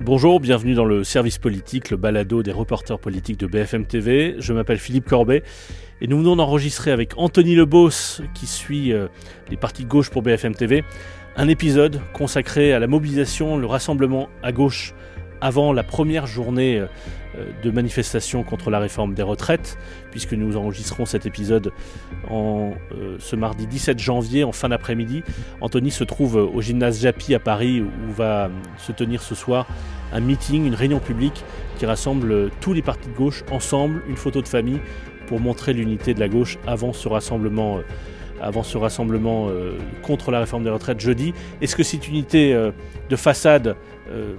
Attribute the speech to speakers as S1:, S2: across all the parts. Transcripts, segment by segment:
S1: Bonjour, bienvenue dans le service politique, le balado des reporters politiques de BFM TV. Je m'appelle Philippe Corbet et nous venons d'enregistrer avec Anthony Lebos, qui suit euh, les partis de gauche pour BFM TV, un épisode consacré à la mobilisation, le rassemblement à gauche avant la première journée euh, de manifestation contre la réforme des retraites, puisque nous enregistrons cet épisode euh, ce mardi 17 janvier en fin d'après-midi. Anthony se trouve au gymnase Japy à Paris où va se tenir ce soir un meeting, une réunion publique qui rassemble tous les partis de gauche ensemble, une photo de famille pour montrer l'unité de la gauche avant ce rassemblement. Euh, avant ce rassemblement euh, contre la réforme des retraites jeudi. Est-ce que cette unité euh, de façade euh,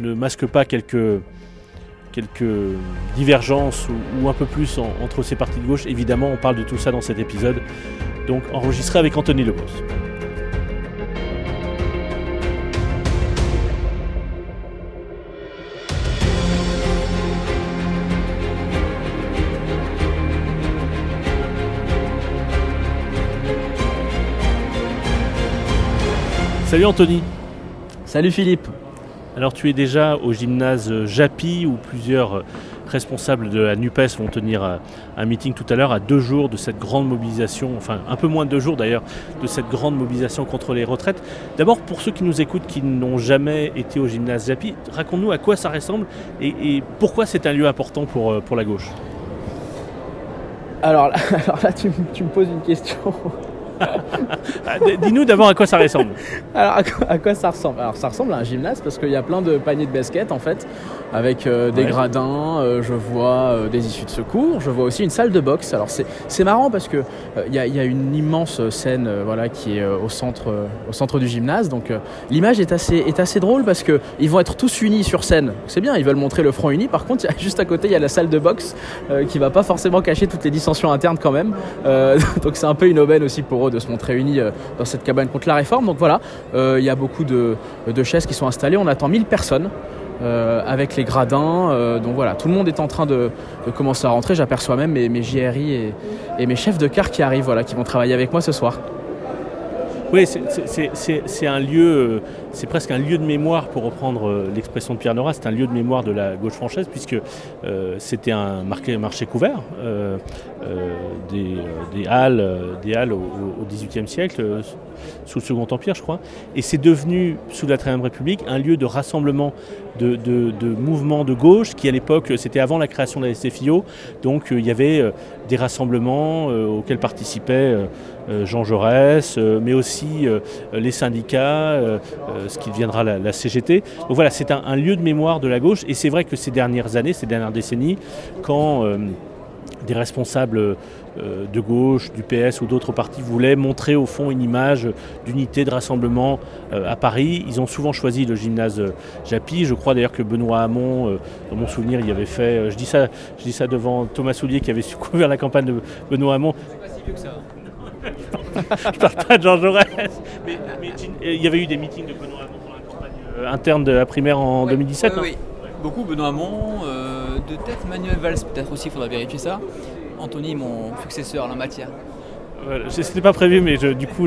S1: ne masque pas quelques, quelques divergences ou, un peu plus en- entre ces partis de gauche Évidemment, on parle de tout ça dans cet épisode, donc enregistré avec Anthony Lebos. Salut Anthony
S2: Salut Philippe.
S1: Alors tu es déjà au gymnase Japy où plusieurs responsables de la NUPES vont tenir un meeting tout à l'heure à deux jours de cette grande mobilisation, enfin un peu moins de deux jours d'ailleurs, de cette grande mobilisation contre les retraites. D'abord pour ceux qui nous écoutent qui n'ont jamais été au gymnase Japy, raconte-nous à quoi ça ressemble et, pourquoi c'est un lieu important pour, euh, la gauche?
S2: Alors là, tu me poses une question.
S1: Ah, Dis-nous d'abord à quoi ça ressemble.
S2: Alors à quoi, à quoi ça ressemble? Alors ça ressemble à un gymnase parce qu'il y a plein de paniers de basket en fait, avec euh, des
S1: Ouais.
S2: gradins, euh, je vois euh, des issues de secours, je vois aussi une salle de boxe. Alors c'est marrant parce que il y, y a une immense scène voilà qui est au centre au centre du gymnase. Donc l'image est assez est assez drôle parce que ils vont être tous unis sur scène. C'est bien, ils veulent montrer le front uni. Par contre, il y a- juste à côté il y a la salle de boxe qui va pas forcément cacher toutes les dissensions internes quand même. Donc c'est un peu une aubaine aussi pour eux de se montrer unis euh, dans cette cabane contre la réforme. Donc voilà, euh, il y a beaucoup de, de chaises qui sont installées. On attend 1000 personnes. euh, avec les gradins, donc voilà, tout le monde est en train de, de commencer à rentrer. J'aperçois même mes, mes JRI et, et mes chefs de car qui arrivent, voilà, qui vont travailler avec moi ce soir.
S1: Oui, c'est- un lieu, c'est presque un lieu de mémoire pour reprendre euh, l'expression de Pierre Nora, c'est un lieu de mémoire de la gauche française puisque euh, c'était un marché couvert, euh, des, halles, des halles au XVIIIe siècle, sous le Second Empire je crois, et c'est devenu sous la Troisième République un lieu de rassemblement de, de- mouvements de gauche qui à l'époque, c'était avant la création de la SFIO, donc il y avait des rassemblements auxquels participaient Jean Jaurès, mais aussi les syndicats, ce qui deviendra la, la CGT. Donc voilà, c'est un, un lieu de mémoire de la gauche, et c'est vrai que ces dernières années, ces dernières décennies, quand euh, des responsables euh, de gauche, du PS ou d'autres partis voulaient montrer au fond une image d'unité, de rassemblement euh, à Paris. Ils ont souvent choisi le gymnase euh, Japy. Je crois d'ailleurs que Benoît Hamon, euh, dans mon souvenir, il avait fait, euh, je, dis ça, je dis ça devant Thomas Soulier qui avait couvert la campagne de Benoît Hamon. je parle pas de Jean Jaurès. Mais, mais il y avait eu des meetings de Benoît Hamon pour la campagne euh, interne de la primaire en
S3: Ouais,
S1: 2017.
S3: ouais,
S1: non
S3: oui. Beaucoup, Benoît Hamon, euh, de tête Manuel Valls peut-être aussi, il faudra vérifier ça. Anthony, mon successeur en la matière.
S1: Voilà, je- C'était pas prévu, mais je- du coup,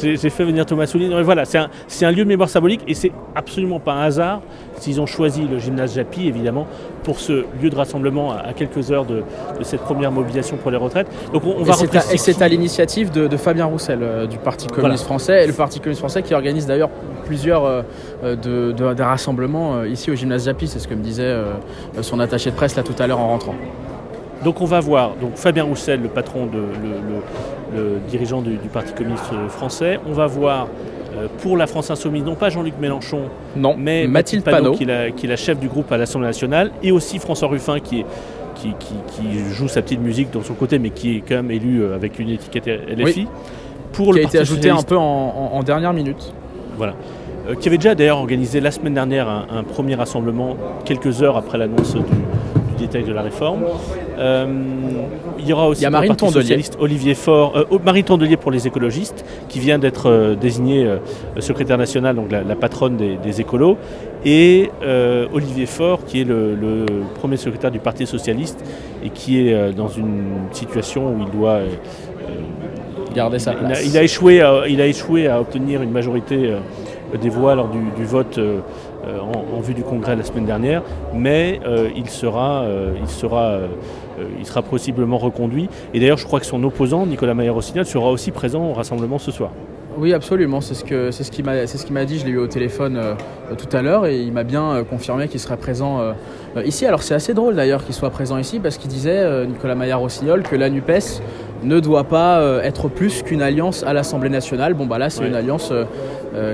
S1: j'ai fait venir Thomas mais voilà, c'est un, lieu de mémoire symbolique et c'est absolument pas un hasard s'ils ont choisi le gymnase Japy, évidemment, pour ce lieu de rassemblement à, à quelques heures de, de cette première mobilisation pour les retraites. Donc on, on va
S2: et c'est
S1: rentrer
S2: à, et c'est à l'initiative de, de Fabien Roussel euh, du Parti communiste français et le Parti communiste français qui organise d'ailleurs plusieurs euh, euh, de, de- des rassemblements euh, ici au gymnase Japy, c'est ce que me disait son attaché de presse là tout à l'heure en rentrant.
S1: Donc on va voir donc Fabien Roussel, le patron, de, le, le- le dirigeant du, du Parti communiste français. On va voir euh, pour la France Insoumise, non pas Jean-Luc Mélenchon,
S2: Non,
S1: mais
S2: Mathilde Panot.
S1: qui, est la, qui est la chef du groupe à l'Assemblée nationale, et aussi François Ruffin qui, est, qui, qui- qui joue sa petite musique dans son côté, mais qui est quand même élu avec une étiquette LFI. Pour
S2: qui
S1: le
S2: a
S1: Parti
S2: été ajouté un peu en, en- en dernière minute.
S1: Voilà. Euh, qui avait déjà d'ailleurs organisé la semaine dernière un, un premier rassemblement quelques heures après l'annonce du, du détail de la réforme. Euh, il y aura aussi
S2: Il y a Marine Tondelier.
S1: Olivier Faure, euh, oh, Marine Tondelier pour les écologistes, qui vient d'être euh, désignée secrétaire nationale, donc la, la patronne des, des écolos, et Olivier Faure, qui est le, le premier secrétaire du Parti socialiste et qui est dans une situation où il doit
S2: Garder sa
S1: il a,
S2: place.
S1: il a échoué à, il a échoué à obtenir une majorité des voix lors du, vote en, vue du Congrès la semaine dernière, mais il, sera, il, sera, il sera possiblement reconduit. Et d'ailleurs, je crois que son opposant, Nicolas Maillard-Rossignol, sera aussi présent au rassemblement ce soir.
S2: Oui, absolument. C'est ce que c'est ce qui m'a ce qui m'a dit. Je l'ai eu au téléphone euh, tout à l'heure et il m'a bien euh, confirmé qu'il serait présent euh, ici. Alors c'est assez drôle d'ailleurs qu'il soit présent ici parce qu'il disait Nicolas Maillard-Rossignol que la Nupes ne doit pas être plus qu'une alliance à l'Assemblée nationale. Bon bah là c'est une alliance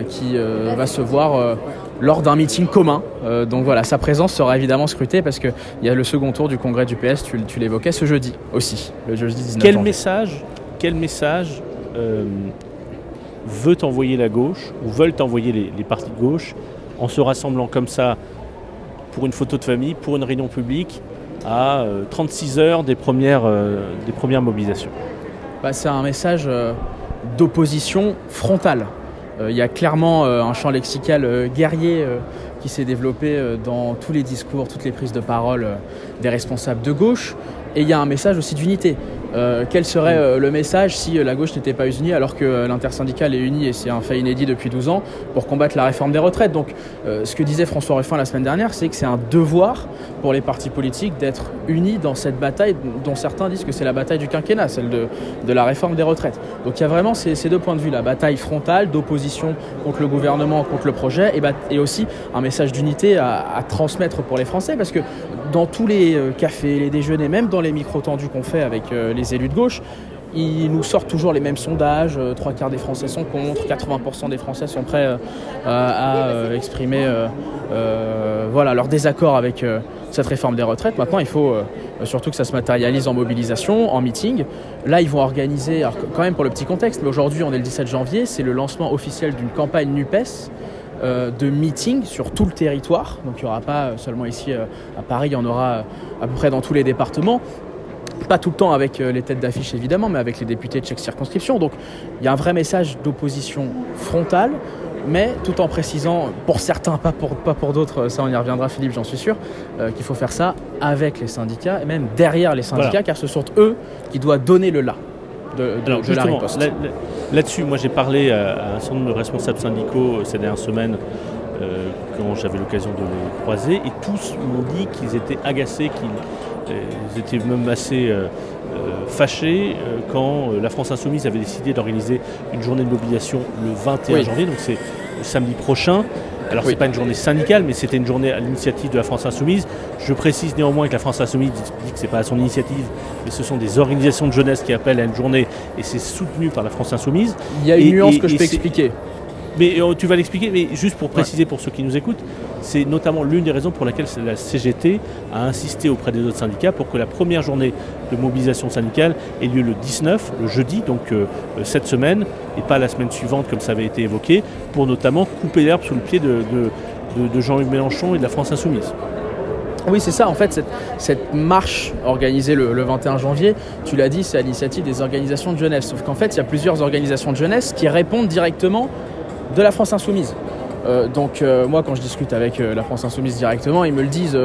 S2: qui va se voir lors d'un meeting commun. donc voilà, sa présence sera évidemment scrutée parce qu'il y a le second tour du congrès du PS, tu, tu l'évoquais, ce jeudi aussi, le jeudi 19
S1: Quel message, quel message veut envoyer la gauche, ou veulent envoyer les, partis de gauche, en se rassemblant comme ça pour une photo de famille, pour une réunion publique, à 36 euh, heures des premières, euh, des premières mobilisations
S2: bah, C'est un message euh, d'opposition frontale. Il y a clairement un champ lexical guerrier qui s'est développé dans tous les discours, toutes les prises de parole des responsables de gauche. Et il y a un message aussi d'unité. Euh, quel serait euh, le message si euh, la gauche n'était pas unie alors que l'intersyndicale est unie et c'est un fait inédit depuis 12 ans pour combattre la réforme des retraites? Donc ce que disait François Ruffin la semaine dernière, c'est que c'est un devoir pour les partis politiques d'être unis dans cette bataille dont certains disent que c'est la bataille du quinquennat, celle de, de, la réforme des retraites. Donc il y a vraiment ces, deux points de vue, la bataille frontale d'opposition contre le gouvernement, contre le projet et, aussi un message d'unité à, à, transmettre pour les Français parce que dans tous les cafés, les déjeuners, même dans les micros tendus qu'on fait avec les élus de gauche, ils nous sortent toujours les mêmes sondages. Euh, trois quarts des Français sont contre, 80% des Français sont prêts euh, à euh, exprimer voilà, leur désaccord avec cette réforme des retraites. Maintenant, il faut surtout que ça se matérialise en mobilisation, en meeting. Là, ils vont organiser, alors, quand même pour le petit contexte, mais aujourd'hui, on est le 17 janvier, c'est le lancement officiel d'une campagne NUPES. De meeting sur tout le territoire. Donc il n'y aura pas seulement ici à Paris, il y en aura à peu près dans tous les départements. Pas tout le temps avec euh, les têtes d'affiche évidemment, mais avec les députés de chaque circonscription. Donc il y a un vrai message d'opposition frontale, mais tout en précisant, pour certains, pas pour, pas pour d'autres, ça on y reviendra Philippe, j'en suis sûr, euh, qu'il faut faire ça avec les syndicats, et même derrière les syndicats, car ce sont eux qui doivent donner le là de, la riposte.
S1: Là-dessus, moi j'ai parlé à, un certain nombre de responsables syndicaux euh, ces dernières semaines quand j'avais l'occasion de les croiser, et tous m'ont dit qu'ils étaient agacés, qu'ils ils étaient même assez euh, euh, fâchés euh, quand la France Insoumise avait décidé d'organiser une journée de mobilisation le 21 janvier, donc c'est samedi prochain. Alors ce n'est pas une journée syndicale, mais c'était une journée à l'initiative de la France Insoumise. Je précise néanmoins que la France Insoumise dit que ce n'est pas à son initiative, mais ce sont des organisations de jeunesse qui appellent à une journée et c'est soutenu par la France Insoumise.
S2: Il y a une nuance que je peux expliquer.
S1: Mais tu vas l'expliquer, mais juste pour préciser pour ceux qui nous écoutent, c'est notamment l'une des raisons pour laquelle la CGT a insisté auprès des autres syndicats pour que la première journée de mobilisation syndicale ait lieu le 19, le jeudi, donc euh, euh, cette semaine, et pas la semaine suivante comme ça avait été évoqué, pour notamment couper l'herbe sous le pied de, Jean-Luc Mélenchon et de la France Insoumise.
S2: Oui, c'est ça. En fait, cette, marche organisée le, le, 21 janvier, tu l'as dit, c'est à l'initiative des organisations de jeunesse. Sauf qu'en fait, il y a plusieurs organisations de jeunesse qui répondent directement de la France insoumise. Euh, donc euh, moi quand je discute avec euh, la France Insoumise directement, ils me le disent,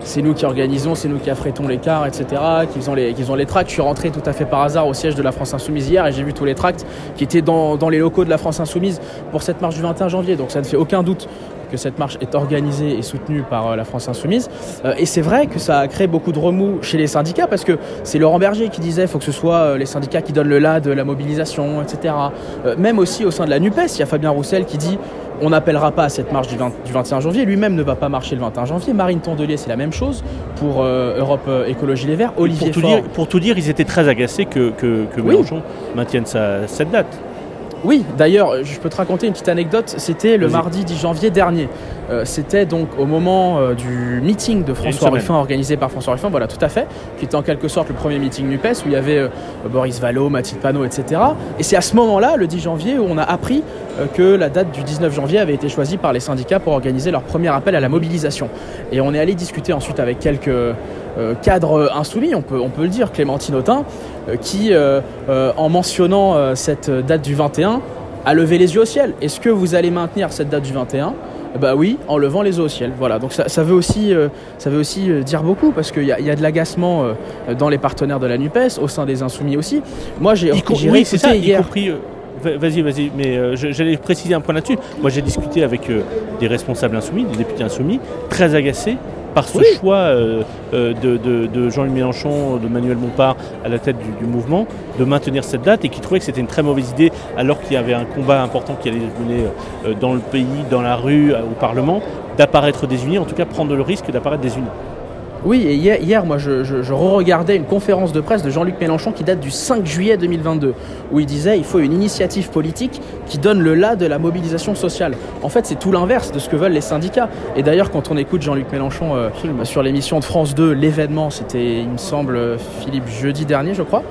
S2: c'est nous qui organisons, c'est nous qui affrétons les cars, etc., qu'ils ont les, tracts. Je suis rentré tout à fait par hasard au siège de la France Insoumise hier et j'ai vu tous les tracts qui étaient dans, dans, les locaux de la France Insoumise pour cette marche du 21 janvier. Donc ça ne fait aucun doute que cette marche est organisée et soutenue par la France Insoumise. et c'est vrai que ça a créé beaucoup de remous chez les syndicats parce que c'est Laurent Berger qui disait faut que ce soit les syndicats qui donnent le là de la mobilisation, etc. même aussi au sein de la NUPES, il y a Fabien Roussel qui dit on n'appellera pas à cette marche du, 21 janvier. Lui-même ne va pas marcher le 21 janvier. Marine Tondelier, c'est la même chose pour euh, Europe euh, Écologie Les Verts. Olivier
S1: pour, tout dire, pour tout dire, ils étaient très agacés que, que, Mélenchon maintienne cette date.
S2: Oui, d'ailleurs, je peux te raconter une petite anecdote. C'était le mardi 10 janvier dernier. Euh, c'était donc au moment euh, du meeting de François Ruffin organisé par François Ruffin, voilà, tout à fait, qui était en quelque sorte le premier meeting NUPES où il y avait euh, Boris Vallot, Mathilde Panot, etc. Et c'est à ce moment-là, le 10 janvier, où on a appris que la date du 19 janvier avait été choisie par les syndicats pour organiser leur premier appel à la mobilisation. Et on est allé discuter ensuite avec quelques cadres insoumis, on peut, on peut le dire, Clémentine Autain, qui, en mentionnant cette date du 21, a levé les yeux au ciel. Est-ce que vous allez maintenir cette date du 21 bah oui, en levant les eaux au ciel. Voilà, donc ça, veut aussi, euh, ça veut aussi euh, dire beaucoup parce qu'il y, a de l'agacement euh, dans les partenaires de la Nupes, au sein des insoumis aussi.
S1: Moi, j'ai, y, oui, c'est ça, y compris Vas-y, vas-y, mais euh, j'allais préciser un point là-dessus. Moi, j'ai discuté avec euh, des responsables insoumis, des députés insoumis, très agacés par ce choix euh, de, Jean-Luc Mélenchon, de Manuel Bompard à la tête du, mouvement, de maintenir cette date et qui trouvaient que c'était une très mauvaise idée alors qu'il y avait un combat important qui allait se mener dans le pays, dans la rue, au Parlement, d'apparaître désunis, en tout cas prendre le risque d'apparaître désunis.
S2: Oui, et hier, moi, je, re-regardais une conférence de presse de Jean-Luc Mélenchon qui date du 5 juillet 2022, où il disait il faut une initiative politique qui donne le là de la mobilisation sociale. En fait, c'est tout l'inverse de ce que veulent les syndicats. Et d'ailleurs, quand on écoute Jean-Luc Mélenchon euh, sur l'émission de France 2, l'événement, c'était, il me semble, Philippe, jeudi dernier, je crois.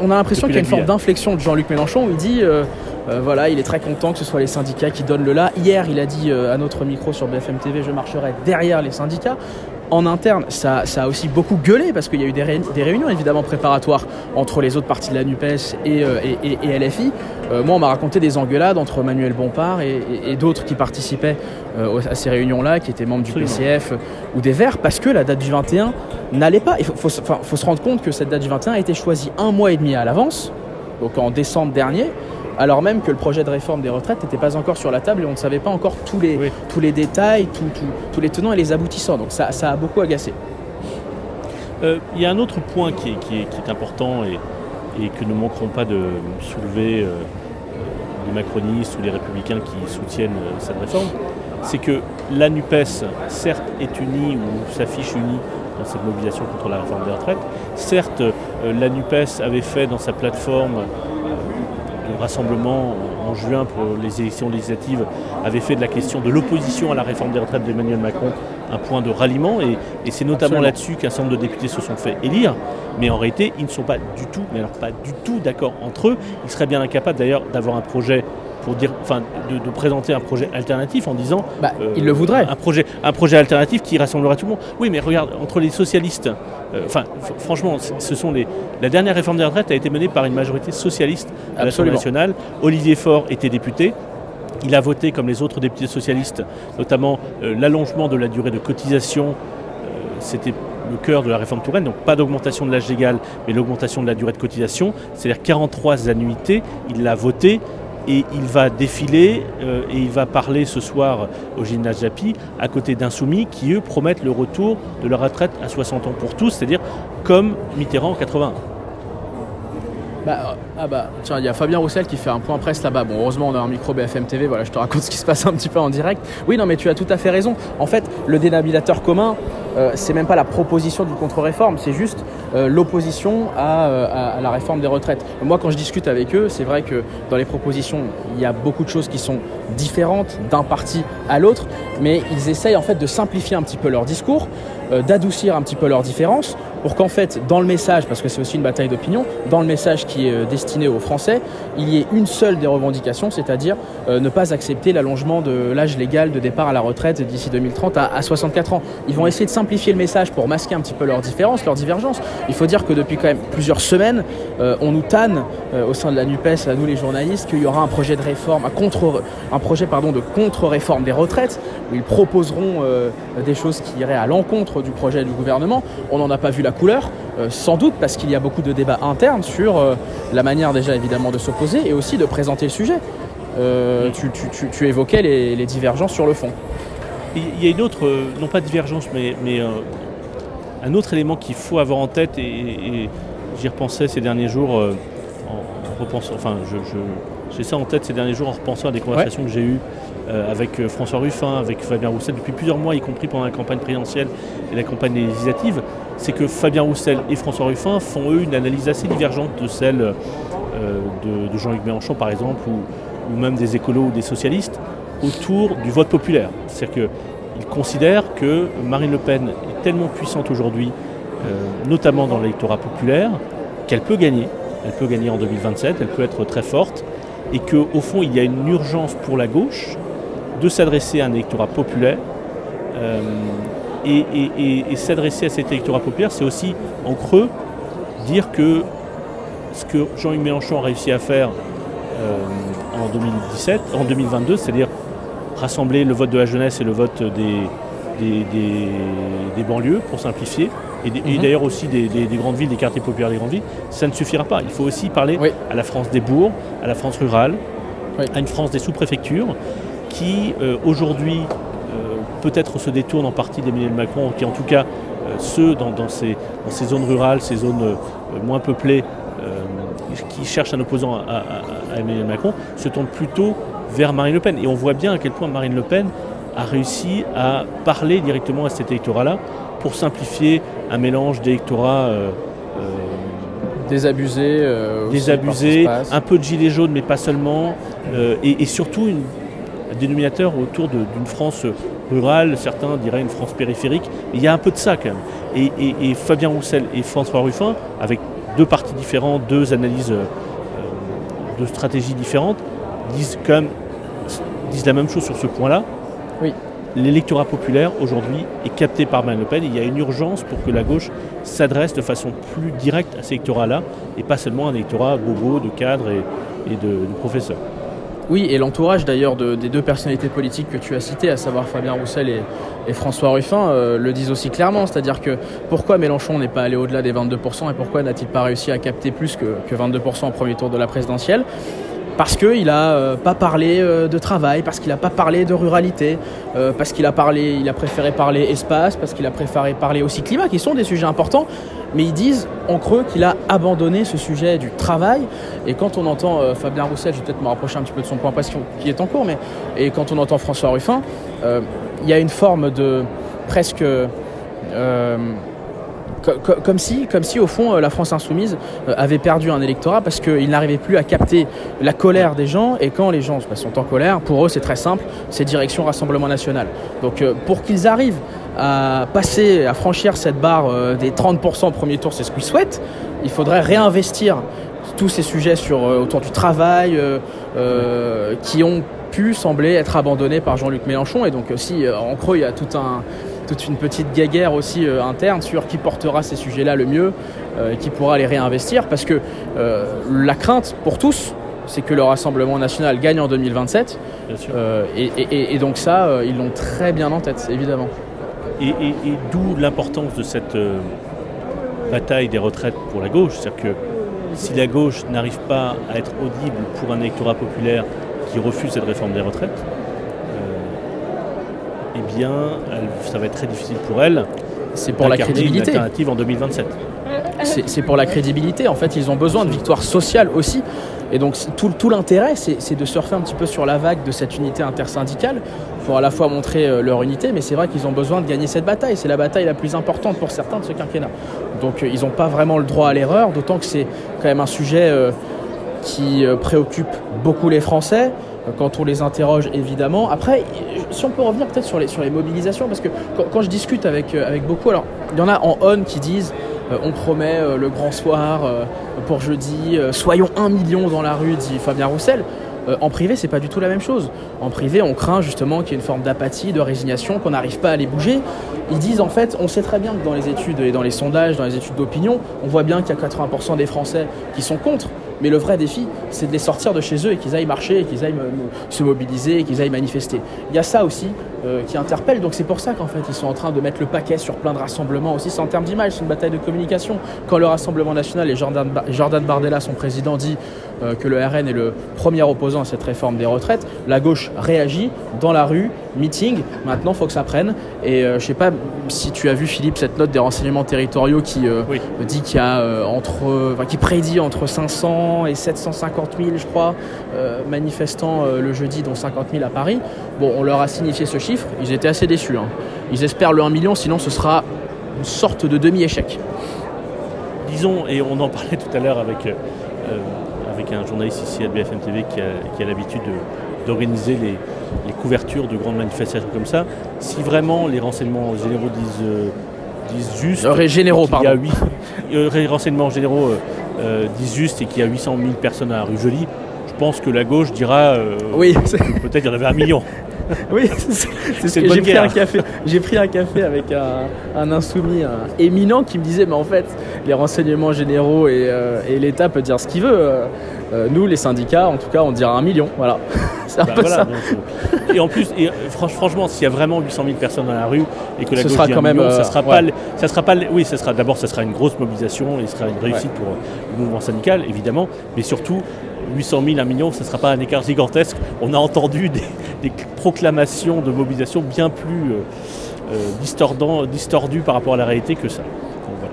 S2: on a l'impression qu'il y a une forme d'inflexion de Jean-Luc Mélenchon où il dit euh, euh, voilà, il est très content que ce soit les syndicats qui donnent le là. Hier, il a dit à notre micro sur BFM TV je marcherai derrière les syndicats en interne, ça, a aussi beaucoup gueulé parce qu'il y a eu des, réunions évidemment préparatoires entre les autres partis de la NUPES et, euh, LFI. Euh, moi, on m'a raconté des engueulades entre Manuel Bompard et, d'autres qui participaient euh, à ces réunions-là, qui étaient membres du PCF ou des Verts, parce que la date du 21 n'allait pas. Il faut, faut, se rendre compte que cette date du 21 a été choisie un mois et demi à l'avance, donc en décembre dernier alors même que le projet de réforme des retraites n'était pas encore sur la table et on ne savait pas encore tous les, tous les détails, tous les tenants et les aboutissants. Donc ça, a beaucoup agacé.
S1: Euh, il y a un autre point qui est, important et, que ne manqueront pas de soulever euh, les macronistes ou les républicains qui soutiennent euh, cette réforme, c'est que la NUPES, certes, est unie ou s'affiche unie dans cette mobilisation contre la réforme des retraites. Certes, la NUPES avait fait dans sa plateforme rassemblement en juin pour les élections législatives avait fait de la question de l'opposition à la réforme des retraites d'Emmanuel Macron un point de ralliement et, c'est notamment là-dessus qu'un certain nombre de députés se sont fait élire. Mais en réalité, ils ne sont pas du tout, mais alors pas du tout d'accord entre eux. Ils seraient bien incapables d'ailleurs d'avoir un projet pour dire, enfin, de, présenter un projet alternatif en disant.
S2: Bah, euh, il le voudrait.
S1: Un projet, un projet alternatif qui rassemblera tout le monde. Oui, mais regarde, entre les socialistes, euh, enfin, franchement, ce sont les. La dernière réforme des retraites a été menée par une majorité socialiste à l'Assemblée nationale. Olivier Faure était député. Il a voté, comme les autres députés socialistes, notamment euh, l'allongement de la durée de cotisation. C'était le cœur de la réforme Touraine, donc pas d'augmentation de l'âge légal, mais l'augmentation de la durée de cotisation, c'est-à-dire 43 annuités. Il l'a voté et il va défiler euh, et il va parler ce soir au gymnase Japi à côté d'insoumis qui eux promettent le retour de la retraite à 60 ans pour tous, c'est-à-dire comme Mitterrand en 81.
S2: Bah, ah bah, tiens, il y a Fabien Roussel qui fait un point presse là-bas. Bon, heureusement, on a un micro BFM TV, voilà, je te raconte ce qui se passe un petit peu en direct. Oui, non, mais tu as tout à fait raison. En fait, le dénominateur commun, euh, c'est même pas la proposition d'une contre-réforme, c'est juste euh, l'opposition euh, à, la réforme des retraites. Moi, quand je discute avec eux, c'est vrai que dans les propositions, il y a beaucoup de choses qui sont différentes d'un parti à l'autre, mais ils essayent en fait de simplifier un petit peu leur discours, d'adoucir un petit peu leurs différences, pour qu'en fait, dans le message, parce que c'est aussi une bataille d'opinion, dans le message qui est destiné aux Français, il y ait une seule des revendications, c'est-à-dire ne pas accepter l'allongement de l'âge légal de départ à la retraite d'ici 2030 à, à 64 ans. Ils vont essayer de simplifier le message pour masquer un petit peu leurs différences, leurs divergences. Il faut dire que depuis quand même plusieurs semaines, euh, on nous tanne euh, au sein de la NUPES, à nous les journalistes, qu'il y aura un projet de réforme, un, contre, un projet pardon, de contre-réforme des retraites, où ils proposeront euh, des choses qui iraient à l'encontre du projet du gouvernement. On n'en a pas vu la couleur, sans doute parce qu'il y a beaucoup de débats internes sur la manière déjà évidemment de s'opposer et aussi de présenter le sujet. Tu, évoquais les divergences sur le fond.
S1: Il y a une autre, euh, non pas divergence, mais, mais euh, un autre élément qu'il faut avoir en tête, et, j'y repensais ces derniers jours, euh, en, repensant, enfin, j'ai ça en tête ces derniers jours en repensant à des conversations que j'ai eues avec François Ruffin, avec Fabien Roussel depuis plusieurs mois, y compris pendant la campagne présidentielle et la campagne législative, c'est que Fabien Roussel et François Ruffin font eux une analyse assez divergente de celle de, Jean-Luc Mélenchon par exemple, ou, même des écolos ou des socialistes autour du vote populaire. C'est-à-dire qu'ils considèrent que Marine Le Pen est tellement puissante aujourd'hui, euh, notamment dans l'électorat populaire, qu'elle peut gagner. Elle peut gagner en 2027, elle peut être très forte, et qu'au fond, il y a une urgence pour la gauche de s'adresser à un électorat populaire. Euh, et, s'adresser à cet électorat populaire, c'est aussi en creux dire que ce que Jean-Luc Mélenchon a réussi à faire euh, en 2017, en 2022, c'est-à-dire rassembler le vote de la jeunesse et le vote des, des, banlieues, pour simplifier, et, mhm. d'ailleurs aussi des, grandes villes, des quartiers populaires des grandes villes, ça ne suffira pas. Il faut aussi parler à la France des bourgs, à la France rurale, à une France des sous-préfectures, qui euh, aujourd'hui euh, peut-être se détournent en partie d'Emmanuel Macron, qui en tout cas ceux dans, ces, zones rurales, ces zones moins peuplées, qui cherchent un opposant à, Emmanuel Macron, se tournent plutôt vers Marine Le Pen. Et on voit bien à quel point Marine Le Pen a réussi à parler directement à cet électorat-là pour simplifier un mélange d'électorats euh,
S2: euh, désabusés,
S1: euh, désabusés un peu de gilets jaunes, mais pas seulement, et, surtout un dénominateur autour d'une France rurale, certains diraient une France périphérique. il y a un peu de ça quand même. Et, Fabien Roussel et François Ruffin, avec deux partis différents, deux analyses de stratégies différentes, disent quand même disent la même chose sur ce point-là.
S2: Oui.
S1: L'électorat populaire aujourd'hui est capté par Marine Le Pen. Il y a une urgence pour que la gauche s'adresse de façon plus directe à ces électorats-là et pas seulement un électorat bobo de cadres et, de, professeurs.
S2: Oui, et l'entourage d'ailleurs des deux personnalités politiques que tu as citées, à savoir Fabien Roussel et, François Ruffin, euh, le disent aussi clairement. C'est-à-dire que pourquoi Mélenchon n'est pas allé au-delà des 22% et pourquoi n'a-t-il pas réussi à capter plus que, que 22% au premier tour de la présidentielle? Parce qu'il n'a euh, pas parlé euh, de travail, parce qu'il n'a pas parlé de ruralité, euh, parce qu'il a, parlé, il a préféré parler espace, parce qu'il a préféré parler aussi climat, qui sont des sujets importants, mais ils disent en creux qu'il a abandonné ce sujet du travail. Et quand on entend Fabien Roussel, je vais peut-être me rapprocher un petit peu de son point passion qui est en cours, mais et quand on entend François Ruffin, il y a une forme de presque comme si, comme si au fond euh, la France insoumise euh, avait perdu un électorat parce qu'il n'arrivait plus à capter la colère des gens. Et quand les gens sont en colère, pour eux c'est très simple, c'est direction Rassemblement National. Donc euh, pour qu'ils arrivent à passer, à franchir cette barre des 30% au premier tour, c'est ce qu'ils souhaitent, il faudrait réinvestir tous ces sujets autour du travail qui ont pu sembler être abandonnés par Jean-Luc Mélenchon. Et donc aussi en creux il y a tout un toute une petite guéguerre aussi euh, interne sur qui portera ces sujets-là le mieux euh, et qui pourra les réinvestir parce que euh, la crainte pour tous, c'est que le Rassemblement national gagne en 2027. Et, donc ça, ils l'ont très bien en tête, évidemment.
S1: Et, d'où l'importance de cette bataille des retraites pour la gauche? C'est-à-dire que si la gauche n'arrive pas à être audible pour un électorat populaire qui refuse cette réforme des retraites, eh bien, ça va être très difficile pour elle.
S2: C'est pour la crédibilité.
S1: Une alternative en 2027.
S2: C'est pour la crédibilité. En fait, ils ont besoin de victoires sociales aussi. Et donc, tout, tout l'intérêt, c'est de surfer un petit peu sur la vague de cette unité intersyndicale pour à la fois montrer euh, leur unité, mais c'est vrai qu'ils ont besoin de gagner cette bataille. C'est la bataille la plus importante pour certains de ce quinquennat. Donc, euh, ils n'ont pas vraiment le droit à l'erreur, d'autant que c'est quand même un sujet euh, qui préoccupe beaucoup les Français quand on les interroge évidemment. Après, si on peut revenir peut-être sur les, sur les mobilisations, parce que quand, je discute avec, euh, avec beaucoup, alors il y en a en on qui disent euh, on promet euh, le grand soir pour jeudi, soyons un million dans la rue, dit Fabien Roussel. en privé, c'est pas du tout la même chose. En privé, on craint justement qu'il y ait une forme d'apathie, de résignation, qu'on n'arrive pas à les bouger. Ils disent en fait, on sait très bien que dans les études et dans les sondages, dans les études d'opinion, on voit bien qu'il y a 80% des Français qui sont contre. Mais le vrai défi, c'est de les sortir de chez eux et qu'ils aillent marcher, qu'ils aillent se mobiliser, qu'ils aillent manifester. Il y a ça aussi euh, qui interpelle. Donc c'est pour ça qu'en fait ils sont en train de mettre le paquet sur plein de rassemblements aussi. C'est en termes d'image, c'est une bataille de communication. Quand le Rassemblement national et Jordan, Jordan Bardella, son président, dit euh, que le RN est le premier opposant à cette réforme des retraites, la gauche réagit dans la rue, meeting. Maintenant, il faut que ça prenne. Et euh, je sais pas si tu as vu Philippe cette note des renseignements territoriaux qui dit qu'il y a entre, qui prédit entre 500 et 750 000, je crois, euh, manifestants euh, le jeudi, dont 50 000 à Paris. Bon, on leur a signifié ce chiffre, ils étaient assez déçus. Hein. Ils espèrent le 1 million, sinon ce sera une sorte de demi-échec.
S1: Disons, et on en parlait tout à l'heure avec, euh, avec un journaliste ici à BFM TV qui a, l'habitude d'organiser les, couvertures de grandes manifestations comme ça, si vraiment les renseignements généraux disent, disent juste...
S2: généraux, pardon.
S1: Il y a 8 renseignements généraux euh, disent juste et qu'il y a 800 000 personnes à rue Jolie, je pense que la gauche dira euh,
S2: oui,
S1: peut-être qu'il y en avait un million.
S2: oui, c'est ce que j'ai pris un café. J'ai pris un café avec un, insoumis éminent qui me disait mais en fait les renseignements généraux et, euh, l'État peut dire ce qu'il veut. Euh, nous, les syndicats, en tout cas, on dira un million. Voilà. C'est un
S1: Bah,
S2: peu
S1: voilà,
S2: ça.
S1: donc, et en plus, et, franch- franchement, s'il y a vraiment 800 000 personnes dans la rue et que la
S2: Ce
S1: gauche
S2: sera
S1: dit un
S2: quand même,
S1: million, ça sera
S2: ouais.
S1: pas, le- ça sera pas, le- oui, ça sera d'abord, ça sera une grosse mobilisation et ce sera une réussite pour le mouvement syndical, évidemment, mais surtout. 800 000, 1 million, ce ne sera pas un écart gigantesque. On a entendu des, des proclamations de mobilisation bien plus euh, euh, distordues par rapport à la réalité que ça.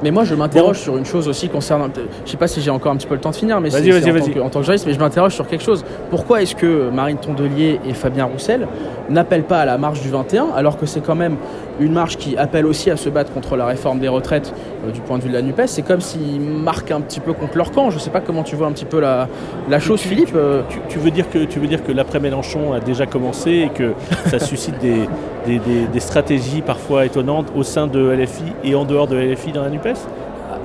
S2: Mais moi, je m'interroge sur une chose aussi concernant. Je sais pas si j'ai encore un petit peu le temps de finir, mais c'est- en, tant que- en tant que journaliste, mais je m'interroge sur quelque chose. Pourquoi est-ce que Marine Tondelier et Fabien Roussel n'appellent pas à la marche du 21, alors que c'est quand même une marche qui appelle aussi à se battre contre la réforme des retraites euh, du point de vue de la Nupes C'est comme s'ils marquent un petit peu contre leur camp. Je sais pas comment tu vois un petit peu la, la chose,
S1: Tu-
S2: Philippe. euh,
S1: Tu, tu veux dire que tu veux dire que l'après Mélenchon a déjà commencé et que ça suscite des, des- des- des stratégies parfois étonnantes au sein de LFI et en dehors de LFI dans la Nupes?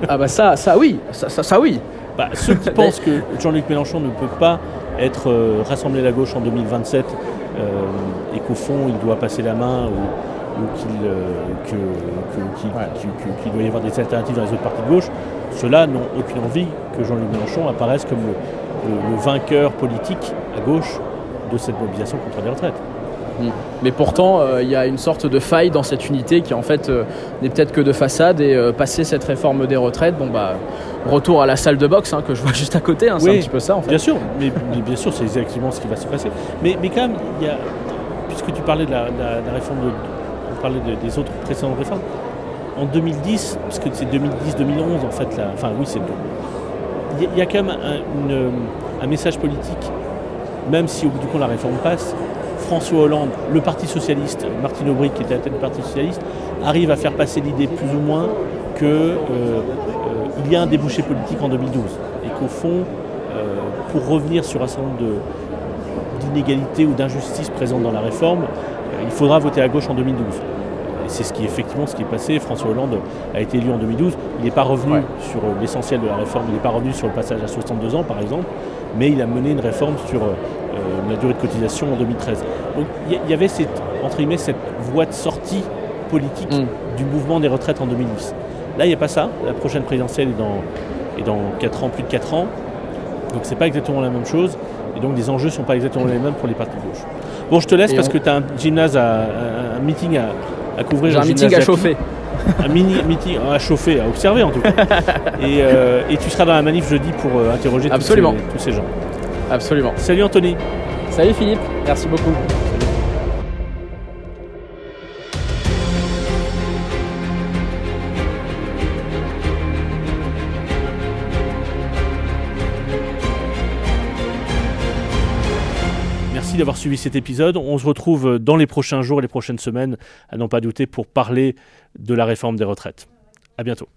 S2: Ah bah ça, ça oui, ça, ça, ça oui.
S1: Bah, Ceux qui pensent que Jean-Luc Mélenchon ne peut pas être euh, rassemblé à la gauche en 2027 euh, et qu'au fond il doit passer la main ou, qu'il euh, qu'il- doit y avoir des alternatives dans les autres partis de gauche, ceux-là n'ont aucune envie que Jean-Luc Mélenchon apparaisse comme le, le- le vainqueur politique à gauche de cette mobilisation contre les retraites.
S2: Mais pourtant, euh, il y a une sorte de faille dans cette unité qui en fait euh, n'est peut-être que de façade et euh, passer cette réforme des retraites, bon bah retour à la salle de boxe hein, que je vois juste à côté, hein, c'est un petit peu ça en fait.
S1: Bien sûr, mais, mais bien sûr, c'est exactement ce qui va se passer. Mais, mais quand même, il y a, puisque tu parlais de la, de la- de la réforme, de, de- des autres précédentes réformes, en 2010, parce que c'est 2010-2011 en fait, là, enfin oui, c'est. Il y, a- quand même un, message politique, même si au bout du compte la réforme passe. François Hollande, le Parti Socialiste, Martine Aubry qui était à la tête du Parti Socialiste, arrive à faire passer l'idée plus ou moins qu'il y a un débouché politique en 2012 et qu'au fond, euh, pour revenir sur un certain nombre de- d'inégalités ou d'injustices présentes dans la réforme, euh, il faudra voter à gauche en 2012. Et c'est ce qui effectivement ce qui est passé. François Hollande a été élu en 2012. Il n'est pas revenu
S2: Ouais.
S1: sur euh, l'essentiel de la réforme. Il n'est pas revenu sur le passage à 62 ans, par exemple, mais il a mené une réforme sur euh, la durée de cotisation en 2013. Donc il y, il y avait cette, entre guillemets, cette voie de sortie politique
S2: Mm.
S1: du mouvement des retraites en 2010. Là, il n'y a pas ça. La prochaine présidentielle est dans, est dans 4 ans, plus de 4 ans. Donc c'est pas exactement la même chose. Et donc les enjeux sont pas exactement les mêmes pour les partis de gauche. Bon, je te laisse
S2: Et
S1: parce
S2: on-
S1: que tu as un gymnase, à, un, meeting à, à couvrir.
S2: Un meeting à chauffer.
S1: Un mini meeting à chauffer, à observer en tout cas. et, euh, et tu seras dans la manif jeudi pour euh, interroger tous ces-
S2: Absolument.
S1: tous ces gens.
S2: Absolument.
S1: Salut Anthony.
S2: Salut Philippe, merci beaucoup.
S1: D'avoir suivi cet épisode. On se retrouve dans les prochains jours et les prochaines semaines, à n'en pas douter, pour parler de la réforme des retraites. À bientôt.